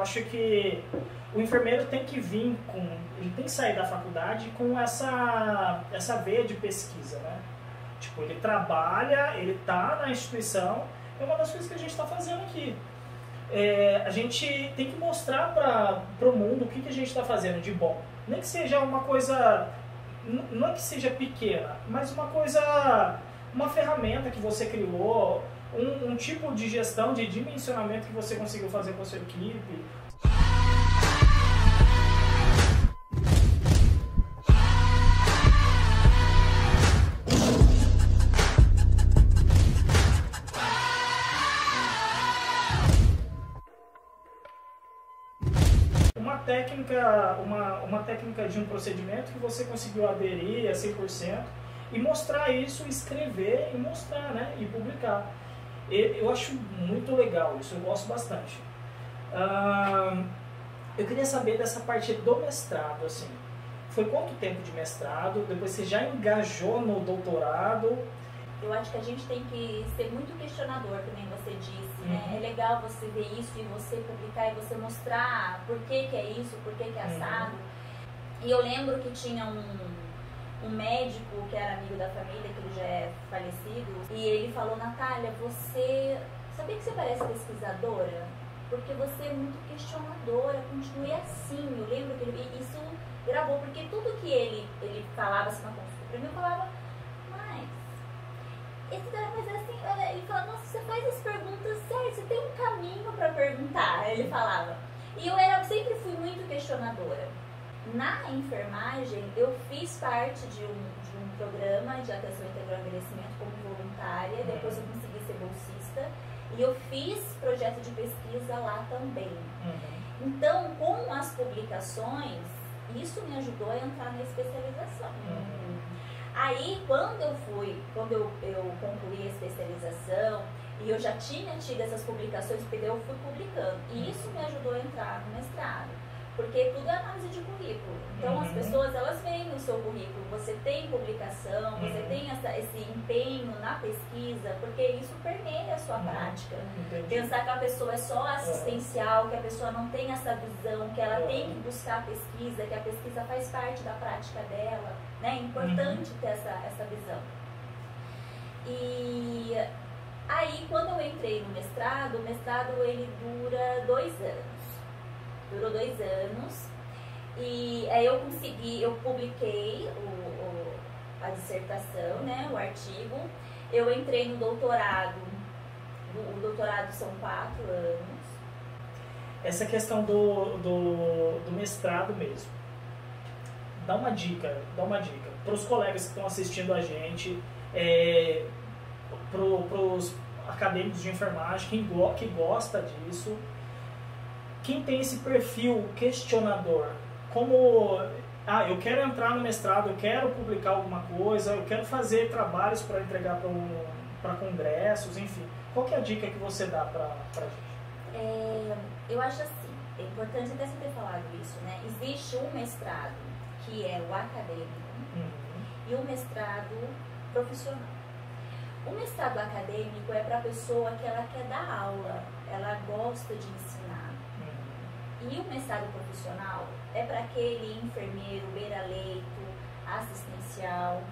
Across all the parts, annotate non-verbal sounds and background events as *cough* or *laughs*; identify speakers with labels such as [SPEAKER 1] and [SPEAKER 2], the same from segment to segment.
[SPEAKER 1] Acho que o enfermeiro tem que vir com, ele tem que sair da faculdade com essa, essa veia de pesquisa, né? Tipo, ele trabalha, ele tá na instituição, é uma das coisas que a gente está fazendo aqui. É, a gente tem que mostrar para o mundo o que, que a gente está fazendo de bom. Nem que seja uma coisa, não é que seja pequena, mas uma coisa, uma ferramenta que você criou, um, um tipo de gestão, de dimensionamento que você conseguiu fazer com a sua equipe, técnica, uma, uma técnica de um procedimento que você conseguiu aderir a 100% e mostrar isso, escrever e mostrar, né? E publicar. Eu acho muito legal isso, eu gosto bastante. eu queria saber dessa parte do mestrado, assim. Foi quanto tempo de mestrado? Depois você já engajou no doutorado?
[SPEAKER 2] Eu acho que a gente tem que ser muito questionador, também você disse, né? uhum. né? É legal você ver isso e você publicar e você mostrar por que, que é isso, por que, que é uhum. assado. Uhum. E eu lembro que tinha um, um médico que era amigo da família, que ele já é falecido, e ele falou, Natália, você. Sabia que você parece pesquisadora? Porque você é muito questionadora, continue assim. Eu lembro que ele, isso gravou, porque tudo que ele, ele falava assim na consulta, pra mim eu falava esse cara, mas assim, ele fala, nossa, você faz as perguntas certas, você tem um caminho para perguntar, ele falava. E eu era, sempre fui muito questionadora. Na enfermagem, eu fiz parte de um, de um programa de atenção integral ao envelhecimento como voluntária, uhum. depois eu consegui ser bolsista, e eu fiz projeto de pesquisa lá também. Uhum. Então, com as publicações, isso me ajudou a entrar na especialização. Uhum. Aí, quando eu fui, quando eu, eu concluí a especialização, e eu já tinha tido essas publicações, porque eu fui publicando. E isso me ajudou a entrar no mestrado. Porque tudo é análise de currículo. Então uhum. as pessoas elas veem no seu currículo, você tem publicação, uhum. você tem essa, esse empenho na pesquisa, porque isso permeia a sua uhum. prática. Entendi. Pensar que a pessoa é só assistencial, que a pessoa não tem essa visão, que ela tem que buscar a pesquisa, que a pesquisa faz parte da prática dela. Né? É importante ter essa, essa visão. E aí quando eu entrei no mestrado, o mestrado ele dura dois anos durou dois anos. E aí eu consegui, eu publiquei o, o, a dissertação, né, o artigo. Eu entrei no doutorado, o doutorado são quatro anos.
[SPEAKER 1] Essa questão do, do, do mestrado mesmo. Dá uma dica, dá uma dica para os colegas que estão assistindo a gente, é, para os acadêmicos de enfermagem, quem, go, que gosta disso, quem tem esse perfil questionador, como ah, eu quero entrar no mestrado, eu quero publicar alguma coisa, eu quero fazer trabalhos para entregar para congressos, enfim. Qual é a dica que você dá para a gente?
[SPEAKER 2] É, eu acho assim, é importante até você ter falado isso, né? Existe um mestrado que é o acadêmico uhum. e o mestrado profissional. O mestrado acadêmico é para a pessoa que ela quer dar aula, ela gosta de ensinar e o mestrado profissional é para aquele enfermeiro beira-leito, assistencial,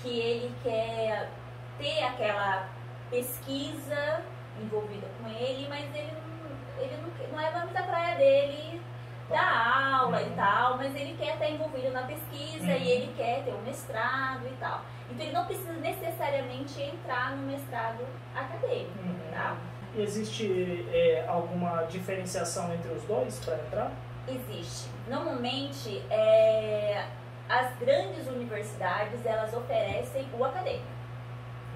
[SPEAKER 2] que ele quer ter aquela pesquisa envolvida com ele, mas ele não, ele não, não é muito a praia dele dar aula uhum. e tal, mas ele quer estar envolvido na pesquisa uhum. e ele quer ter um mestrado e tal. Então ele não precisa necessariamente entrar no mestrado acadêmico, uhum. tá?
[SPEAKER 1] Existe é, alguma diferenciação entre os dois para entrar?
[SPEAKER 2] Existe. Normalmente, é, as grandes universidades elas oferecem o acadêmico.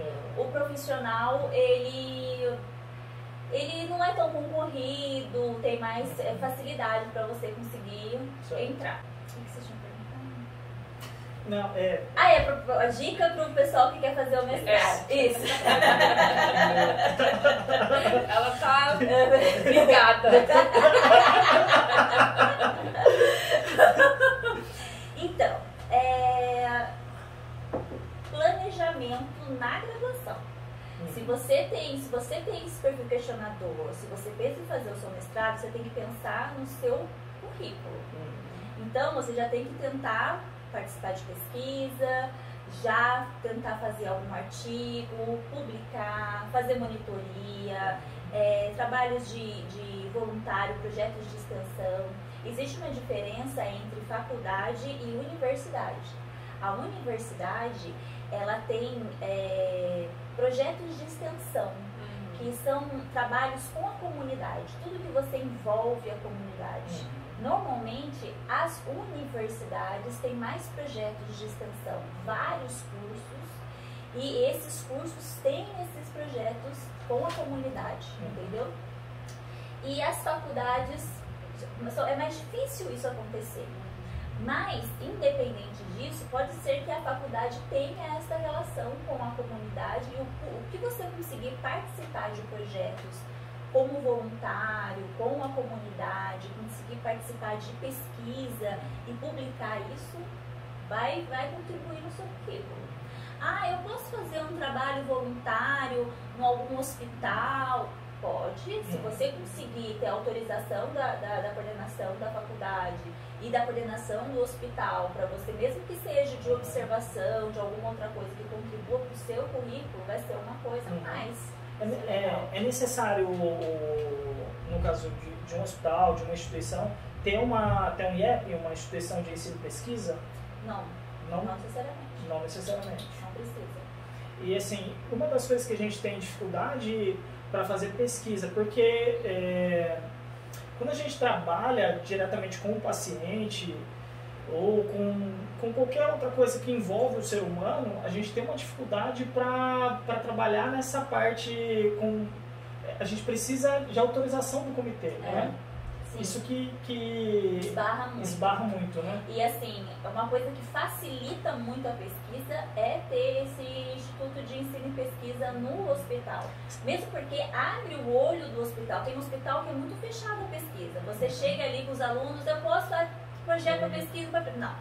[SPEAKER 2] É. O profissional ele ele não é tão concorrido, tem mais é, facilidade para você conseguir certo. entrar. O que vocês
[SPEAKER 1] não, é.
[SPEAKER 2] Ah, é a dica pro pessoal que quer fazer o mestrado. É. Isso. *laughs*
[SPEAKER 3] Ela tá *laughs* ligada.
[SPEAKER 2] então, é... planejamento na graduação. Hum. Se você tem, se você tem esse perfil questionador, se você pensa em fazer o seu mestrado, você tem que pensar no seu currículo. Então, você já tem que tentar participar de pesquisa, já tentar fazer algum artigo, publicar, fazer monitoria, é, trabalhos de, de voluntário, projetos de extensão. Existe uma diferença entre faculdade e universidade. A universidade, ela tem é, projetos de extensão, que são trabalhos com a comunidade, tudo que você envolve a comunidade. Normalmente, as universidades têm mais projetos de extensão, vários cursos, e esses cursos têm esses projetos com a comunidade, entendeu? E as faculdades, é mais difícil isso acontecer. Mas, independente disso, pode ser que a faculdade tenha essa relação com a comunidade e o, o que você conseguir participar de projetos como voluntário, com a comunidade, conseguir participar de pesquisa e publicar isso, vai, vai contribuir no seu currículo. Ah, eu posso fazer um trabalho voluntário em algum hospital? Pode, se você conseguir ter autorização da, da, da coordenação da faculdade e da coordenação do hospital, para você, mesmo que seja de observação, de alguma outra coisa que contribua para o seu currículo, vai ser uma coisa a mais.
[SPEAKER 1] É, é, necessário, no caso de, de, um hospital, de uma instituição, ter, uma, ter um IEP, uma instituição de ensino e pesquisa?
[SPEAKER 2] Não, não, não necessariamente.
[SPEAKER 1] Não necessariamente.
[SPEAKER 2] Não precisa.
[SPEAKER 1] E assim, uma das coisas que a gente tem dificuldade para fazer pesquisa, porque é, quando a gente trabalha diretamente com o paciente, ou com, com qualquer outra coisa que envolve o ser humano, a gente tem uma dificuldade para trabalhar nessa parte com. A gente precisa de autorização do comitê, é. né? Sim. Isso que, que
[SPEAKER 2] esbarra, muito.
[SPEAKER 1] esbarra muito, né?
[SPEAKER 2] E assim, uma coisa que facilita muito a pesquisa é ter esse Instituto de Ensino e Pesquisa no hospital. Mesmo porque abre o olho do hospital. Tem um hospital que é muito fechado a pesquisa. Você chega ali com os alunos, eu posso projeto pesquisa para. Não.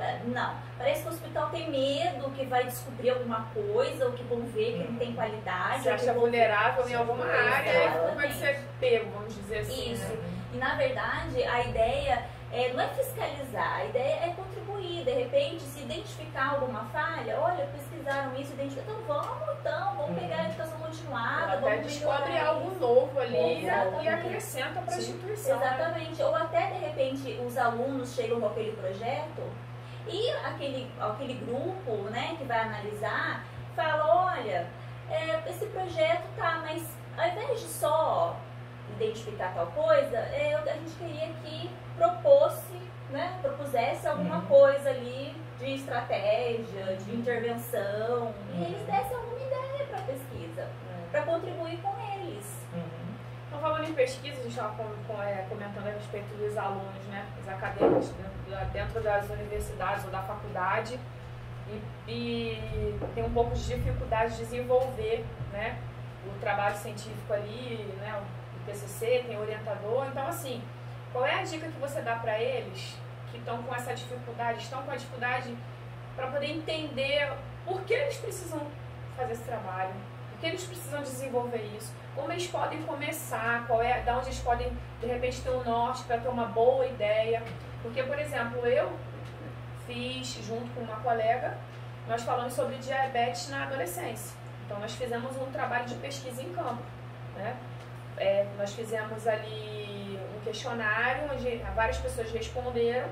[SPEAKER 2] É, não. Parece que o hospital tem medo que vai descobrir alguma coisa, ou que vão ver que não tem qualidade.
[SPEAKER 3] Se acha vulnerável em alguma área, vai ser pego, vamos dizer assim.
[SPEAKER 2] Isso. Né? E na verdade, a ideia é, não é fiscalizar, a ideia é contribuir. De repente, se identificar alguma falha, olha, pesquisaram isso, identificaram, então vamos então, vamos pegar a educação continuada,
[SPEAKER 3] até
[SPEAKER 2] vamos
[SPEAKER 3] descobre algo novo Exatamente. e acrescenta para a instituição.
[SPEAKER 2] Né? Exatamente. Ou até, de repente, os alunos chegam com aquele projeto e aquele, aquele grupo né, que vai analisar fala, olha, é, esse projeto tá, mas ao invés de só identificar tal coisa, é, a gente queria que proposse, né, propusesse alguma uhum. coisa ali de estratégia, de intervenção, uhum. e eles dessem alguma ideia para a pesquisa, uhum. para contribuir com.
[SPEAKER 3] Uhum. Então, falando em pesquisa, a gente estava é, comentando a respeito dos alunos, né, os acadêmicos dentro, das universidades ou da faculdade, e, e, tem um pouco de dificuldade de desenvolver né, o trabalho científico ali, né, TCC, tem orientador. Então, assim, qual é a dica que você dá para eles que estão com essa dificuldade, estão com a dificuldade para poder entender por que eles precisam fazer esse trabalho, que eles precisam desenvolver isso, como eles podem começar, qual é, da onde eles podem de repente ter um norte para ter uma boa ideia. Porque, por exemplo, eu fiz junto com uma colega, nós falamos sobre diabetes na adolescência. Então nós fizemos um trabalho de pesquisa em campo, né? é, nós fizemos ali um questionário onde várias pessoas responderam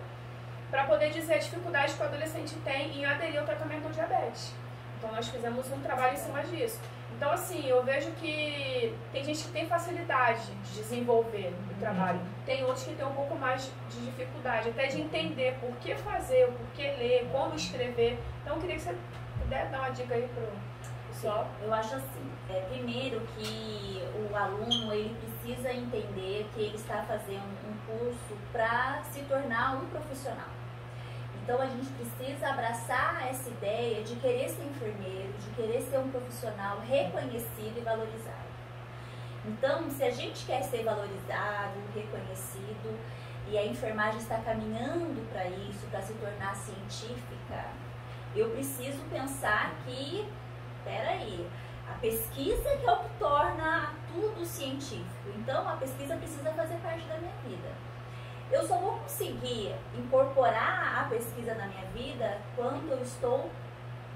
[SPEAKER 3] para poder dizer a dificuldade que o adolescente tem em aderir ao tratamento do diabetes. Então nós fizemos um trabalho em cima disso. Então assim, eu vejo que tem gente que tem facilidade de desenvolver o uhum. trabalho, tem outros que têm um pouco mais de dificuldade, até de entender por que fazer, por que ler, como escrever. Então eu queria que você pudesse dar uma dica aí pro pessoal.
[SPEAKER 2] Eu acho assim, é, primeiro que o aluno ele precisa entender que ele está fazendo um curso para se tornar um profissional. Então a gente precisa abraçar essa ideia de querer ser enfermeiro, de querer ser um profissional reconhecido e valorizado. Então, se a gente quer ser valorizado, reconhecido, e a enfermagem está caminhando para isso, para se tornar científica, eu preciso pensar que, peraí, A pesquisa que é o que torna tudo científico. Então, a pesquisa precisa fazer parte da minha vida. Eu só vou conseguir incorporar a pesquisa na minha vida quando eu estou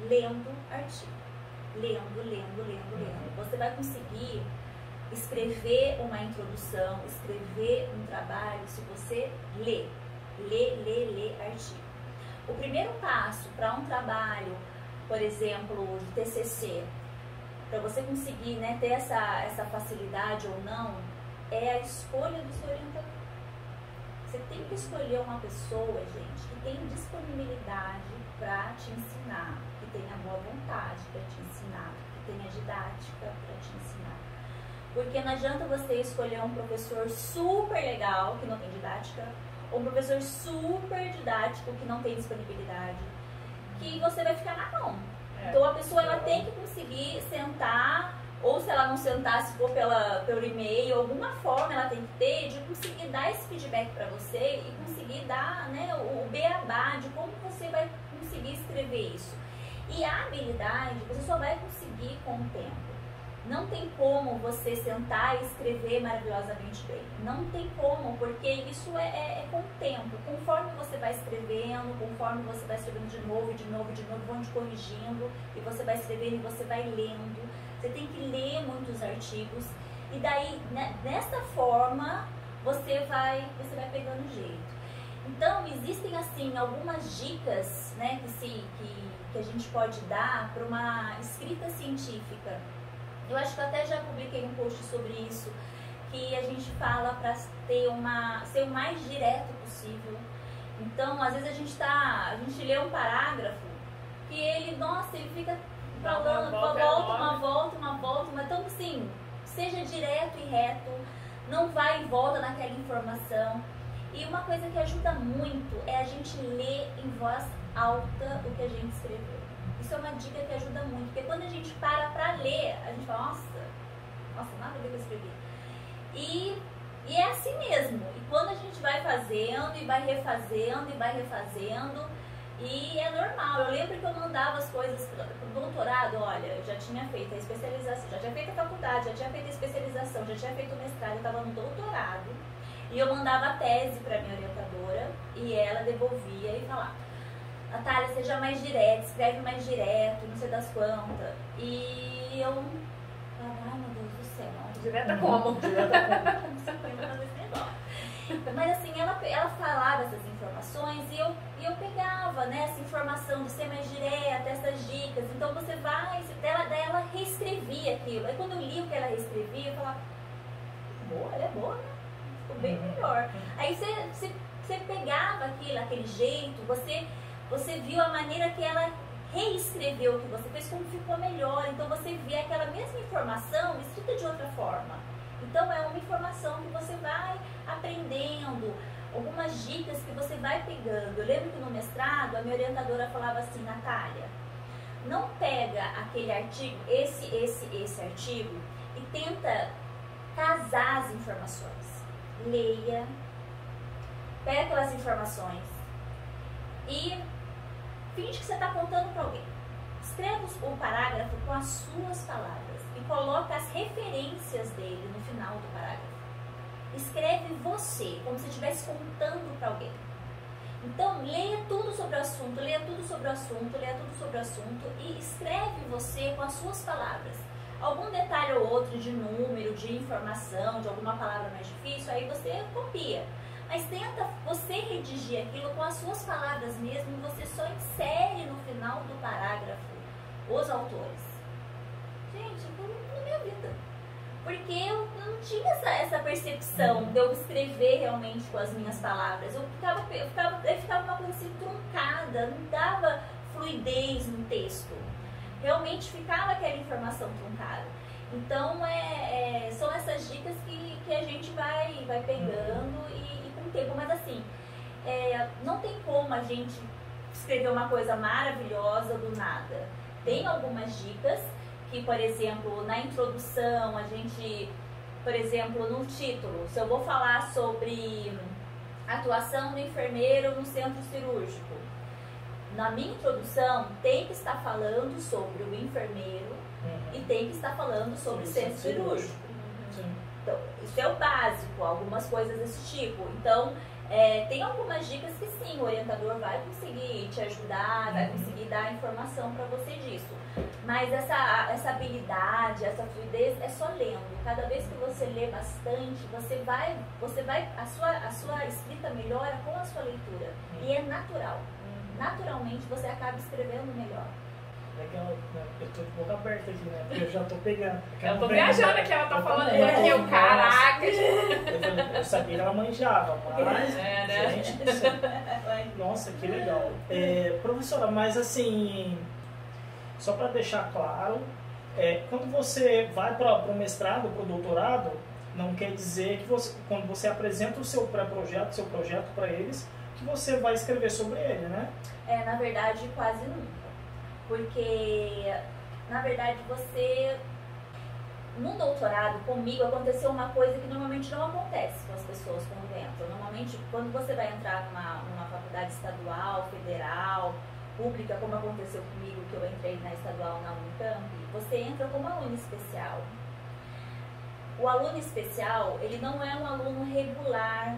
[SPEAKER 2] lendo artigo. Lendo, lendo, lendo, lendo. Você vai conseguir escrever uma introdução, escrever um trabalho se você lê. Lê, lê, lê artigo. O primeiro passo para um trabalho, por exemplo, de TCC, para você conseguir né, ter essa, essa facilidade ou não, é a escolha do seu orientador. Você tem que escolher uma pessoa, gente, que tem disponibilidade para te ensinar, tenha boa vontade para te ensinar, que tenha didática para te ensinar. Porque não adianta você escolher um professor super legal, que não tem didática, ou um professor super didático, que não tem disponibilidade, que você vai ficar na mão. É, então a pessoa ela tem que conseguir sentar ou se ela não sentar, se for pela, pelo e-mail, alguma forma ela tem que ter de conseguir dar esse feedback para você e conseguir dar né, o, o beabá de como você vai conseguir escrever isso. E a habilidade você só vai conseguir com o tempo. Não tem como você sentar e escrever maravilhosamente bem. Não tem como, porque isso é, é, é, com o tempo. Conforme você vai escrevendo, conforme você vai escrevendo de novo, de novo, de novo, vão te corrigindo, e você vai escrevendo e você vai lendo você tem que ler muitos artigos e daí né, dessa forma você vai você vai pegando jeito. Então existem assim algumas dicas né, que, se, que, que a gente pode dar para uma escrita científica. Eu acho que eu até já publiquei um post sobre isso, que a gente fala para ter uma ser o mais direto possível. Então, às vezes a gente tá, a gente lê um parágrafo que ele, nossa, ele fica falando, uma volta, uma volta, uma volta, mas então assim, seja direto e reto, não vai e volta naquela informação. E uma coisa que ajuda muito é a gente ler em voz alta o que a gente escreveu. Isso é uma dica que ajuda muito, porque quando a gente para para ler, a gente fala, nossa, nossa, nada a ver eu escrevi. E, e é assim mesmo. E quando a gente vai fazendo e vai refazendo e vai refazendo, e é normal. Eu lembro que eu mandava as coisas para o doutorado, olha, eu já tinha feito a especialização, já tinha feito a faculdade, já tinha feito a especialização, já tinha feito o mestrado, eu estava no doutorado. E eu mandava a tese para minha orientadora e ela devolvia e falava, Natália, seja mais direta, escreve mais direto, não sei das quantas. E eu ai meu Deus do céu.
[SPEAKER 3] Direta como? *laughs* Direta
[SPEAKER 2] como? Mas assim, ela, ela falava essas informações e eu, e eu pegava né, essa informação de ser mais direta, essas dicas. Então você vai, ela, daí ela reescrevia aquilo. Aí quando eu li o que ela reescrevia, eu falava, boa, ela é boa, né? Bem melhor. Aí você, você, você pegava aquilo, aquele jeito, você, você viu a maneira que ela reescreveu o que você fez, como ficou melhor. Então você via aquela mesma informação escrita de outra forma. Então é uma informação que você vai aprendendo, algumas dicas que você vai pegando. Eu lembro que no mestrado a minha orientadora falava assim, Natália, não pega aquele artigo, esse, esse, esse artigo e tenta casar as informações. Leia, pega aquelas informações e finge que você está contando para alguém. Escreva o parágrafo com as suas palavras e coloca as referências dele no final do parágrafo. Escreve você, como se estivesse contando para alguém. Então, leia tudo sobre o assunto, leia tudo sobre o assunto, leia tudo sobre o assunto e escreve você com as suas palavras. Algum detalhe ou outro de número, de informação, de alguma palavra mais difícil, aí você copia. Mas tenta você redigir aquilo com as suas palavras mesmo você só insere no final do parágrafo os autores. Gente, na minha vida. Porque eu não tinha essa, essa percepção de eu escrever realmente com as minhas palavras. Eu ficava, eu ficava, eu ficava uma coisa assim truncada, não dava fluidez no texto. Realmente ficava aquela informação truncada. Então, é, é, são essas dicas que, que a gente vai, vai pegando e, e com o tempo. Mas assim, é, não tem como a gente escrever uma coisa maravilhosa do nada tem algumas dicas que, por exemplo, na introdução a gente, por exemplo, no título, se eu vou falar sobre atuação do enfermeiro no centro cirúrgico, na minha introdução tem que estar falando sobre o enfermeiro
[SPEAKER 1] Uhum.
[SPEAKER 2] e tem que estar falando sobre
[SPEAKER 1] Isso,
[SPEAKER 2] centro
[SPEAKER 1] cirúrgico.
[SPEAKER 2] cirúrgico.
[SPEAKER 1] Sim.
[SPEAKER 2] Então, isso é o básico, algumas coisas desse tipo. Então, é, tem algumas dicas que sim, o orientador vai conseguir te ajudar, vai
[SPEAKER 1] Uhum.
[SPEAKER 2] conseguir dar informação para você disso. Mas essa, essa habilidade, essa fluidez é só lendo. Cada vez que você lê bastante, você vai, você vai, a sua, a sua escrita melhora com a sua leitura. E é natural. Naturalmente você acaba escrevendo melhor.
[SPEAKER 1] Legal, né? Eu tô de boca aberta aqui, né? Porque eu já tô pegando.
[SPEAKER 3] Eu tô viajando aqui, ela tá
[SPEAKER 1] Eu
[SPEAKER 3] falando aqui, eu, caraca.
[SPEAKER 1] Eu, eu sabia que ela manjava, mas.
[SPEAKER 3] É, né?
[SPEAKER 1] Gente. Nossa, que legal. É, professora, mas assim, só para deixar claro, é, quando você vai para o mestrado, para o doutorado, não quer dizer que você, quando você apresenta o seu pré-projeto, seu projeto para eles, que você vai escrever sobre ele, né?
[SPEAKER 2] É, na verdade, quase nunca. Porque, na verdade, você. No doutorado, comigo, aconteceu uma coisa que normalmente não acontece com as pessoas quando entram. Normalmente, quando você vai entrar numa, numa faculdade estadual, federal, pública, como aconteceu comigo, que eu entrei na estadual na Unicamp, você entra como aluno especial. O aluno especial, ele não é um aluno regular,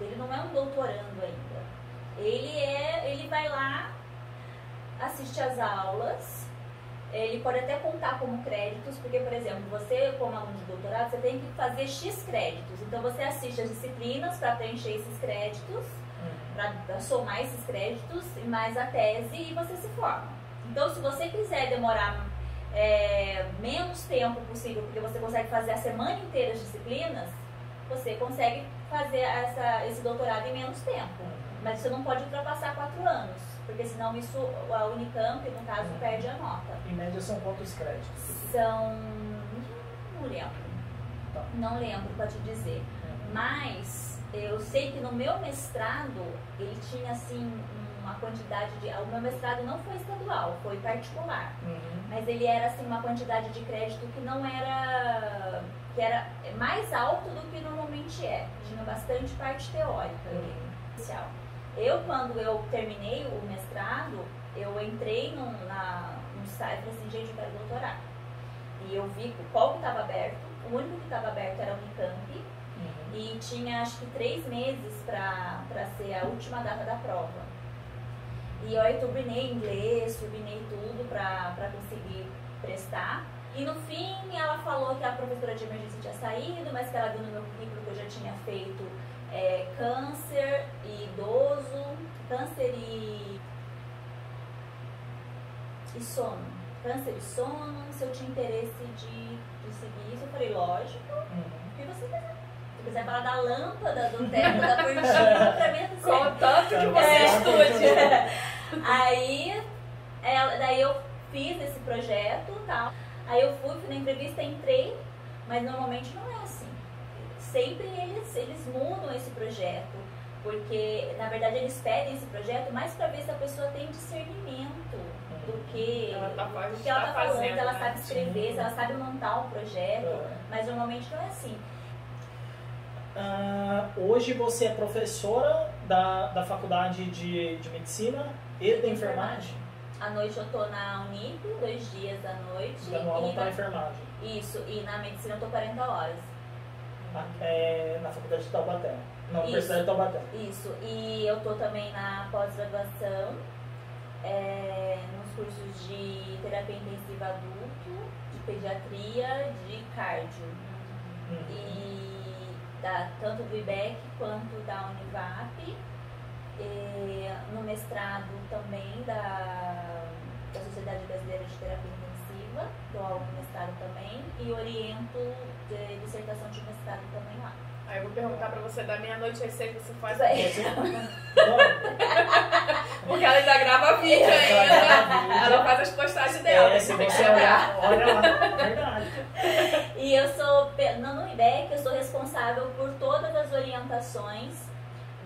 [SPEAKER 2] ele não é um doutorando ainda. Ele é, ele vai lá, assiste às aulas, ele pode até contar como créditos, porque, por exemplo, você, como aluno de doutorado, você tem que fazer X créditos. Então, você assiste as disciplinas para preencher esses créditos, para somar esses créditos, e mais a tese, e você se forma. Então, se você quiser demorar é, menos tempo possível, porque você consegue fazer a semana inteira as disciplinas, você consegue fazer essa, esse doutorado em menos tempo. Mas você não pode ultrapassar quatro anos, porque senão isso, a Unicamp, no caso,
[SPEAKER 1] Uhum.
[SPEAKER 2] perde a nota.
[SPEAKER 1] Em média são quantos créditos?
[SPEAKER 2] São. não lembro.
[SPEAKER 1] Tá.
[SPEAKER 2] Não lembro para te dizer. Mas eu sei que no meu mestrado ele tinha assim uma quantidade de. O meu mestrado não foi estadual, foi particular.
[SPEAKER 1] Uhum.
[SPEAKER 2] Mas ele era assim uma quantidade de crédito que não era. que era mais alto do que normalmente é. Tinha bastante parte teórica especial. Eu, quando eu terminei o mestrado, eu entrei num, na, no site e falei assim, gente, eu quero doutorar. E eu vi qual que estava aberto, o único que estava aberto era o Unicamp,
[SPEAKER 1] Uhum.
[SPEAKER 2] e tinha acho que três meses para ser a última data da prova. E eu, eu turbinei inglês, turbinei tudo para conseguir prestar. E no fim ela falou que a professora de emergência tinha saído, mas que ela viu no meu currículo que eu já tinha feito é, câncer e idoso, câncer e, e sono. Câncer e sono, se eu tinha interesse de, de seguir isso, eu falei, lógico,
[SPEAKER 1] Uhum.
[SPEAKER 2] que você quiser. Se quiser falar da lâmpada, do teto, da cortina, pra mim é tudo certo.
[SPEAKER 3] Contanto que
[SPEAKER 1] É.
[SPEAKER 3] você estude. *laughs*
[SPEAKER 2] Aí, ela, daí eu fiz esse projeto e tal. Aí eu fui, fui na entrevista, entrei, mas normalmente não é assim. Sempre eles, eles mudam esse projeto, porque na verdade eles pedem esse projeto mais para ver se a pessoa tem discernimento do que,
[SPEAKER 3] Ela tá
[SPEAKER 2] ela
[SPEAKER 3] tá
[SPEAKER 2] tá falando,
[SPEAKER 3] fazendo,
[SPEAKER 2] se ela
[SPEAKER 3] né?
[SPEAKER 2] sabe escrever, se ela sabe montar um projeto,
[SPEAKER 1] É.
[SPEAKER 2] mas normalmente não é assim.
[SPEAKER 1] Ah, hoje você é professora da, da faculdade de, de medicina e da enfermagem?
[SPEAKER 2] À noite eu tô na Unip, dois dias à noite.
[SPEAKER 1] Dando aula para enfermagem.
[SPEAKER 2] Isso, e na medicina eu tô 40 horas.
[SPEAKER 1] Na, é, na faculdade de Taubaté. Na. Universidade de Taubaté.
[SPEAKER 2] Isso, e eu tô também na pós-graduação, é, nos cursos de terapia intensiva adulto, de pediatria, de cardio.
[SPEAKER 1] Uhum.
[SPEAKER 2] E da, tanto do IBEC quanto da Univap. E no mestrado também da, da Sociedade Brasileira de Terapia Intensiva, dou aula mestrado também, e oriento de dissertação de mestrado também lá.
[SPEAKER 3] Aí eu vou perguntar pra você da meia-noite às seis você faz.
[SPEAKER 1] Bom, *laughs* *laughs*
[SPEAKER 3] Porque ela ainda grava vídeo
[SPEAKER 1] Ela
[SPEAKER 3] ainda.
[SPEAKER 1] vídeo.
[SPEAKER 3] Ela faz as postagens dela.
[SPEAKER 1] é, se
[SPEAKER 3] tem que
[SPEAKER 1] você olhar, olha lá, verdade.
[SPEAKER 2] E eu sou, no IBEC, eu sou responsável por todas as orientações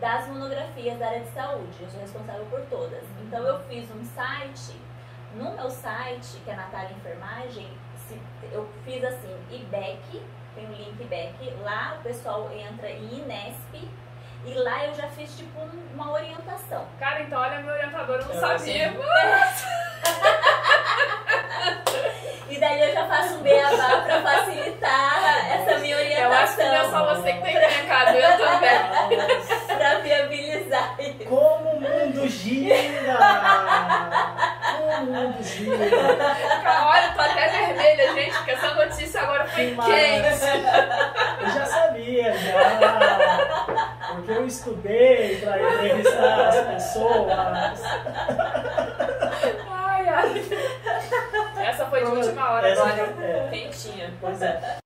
[SPEAKER 2] das monografias da área de saúde. Eu sou responsável por todas. Então eu fiz um site, no meu site, que é Natália Enfermagem, eu fiz assim, IBEC, tem o link IBEC, lá o pessoal entra em Inesp, e lá eu já fiz tipo um- uma orientação.
[SPEAKER 3] Cara, então olha, meu orientador, eu não
[SPEAKER 1] É,
[SPEAKER 3] sabia.
[SPEAKER 1] assim, *laughs*
[SPEAKER 2] E daí eu já faço um beabá pra facilitar essa minha orientação.
[SPEAKER 3] Eu acho que não é só você que tem recado, eu *laughs* também.
[SPEAKER 2] Pra viabilizar isso.
[SPEAKER 1] Como o mundo gira! Gira!
[SPEAKER 3] Olha, eu tô até vermelha, gente, porque essa notícia agora foi
[SPEAKER 1] Que
[SPEAKER 3] quente.
[SPEAKER 1] Eu já sabia, já. Porque eu estudei para entrevistar as pessoas.
[SPEAKER 3] Ai, ai. Essa foi de última hora
[SPEAKER 1] Essa
[SPEAKER 3] agora,
[SPEAKER 1] é.
[SPEAKER 3] quentinha.
[SPEAKER 1] Pois é.